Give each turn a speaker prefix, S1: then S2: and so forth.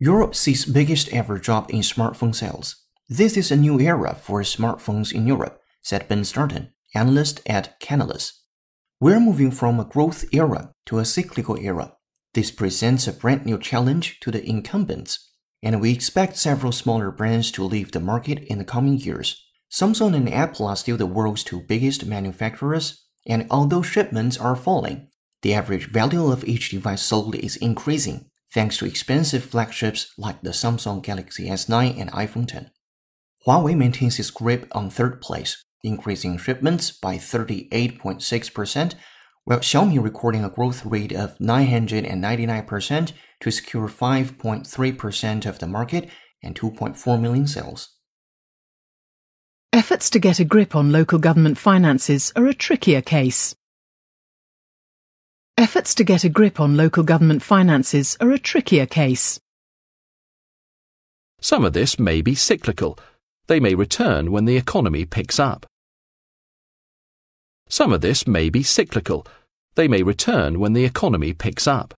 S1: europe sees biggest ever drop in smartphone sales. This is a new era for smartphones in Europe, said Ben Stanton, analyst at Canalys. We're moving from a growth era to a cyclical era. This presents a brand new challenge to the incumbents, and we expect several smaller brands to leave the market in the coming years. Samsung and Apple are still the world's two biggest manufacturers, and although shipments are falling, the average value of each device sold is increasing thanks to expensive flagships like the Samsung Galaxy S9 and iPhone 10. Huawei maintains its grip on third place, increasing shipments by 38.6%, while Xiaomi recording a growth rate of 999% to secure 5.3% of the market and 2.4 million sales.
S2: Efforts to get a grip on local government finances are a trickier case. Efforts to get a grip on local government finances are a trickier case.
S3: Some of this may be cyclical. They may return when the economy picks up. Some of this may be cyclical. They may return when the economy picks up.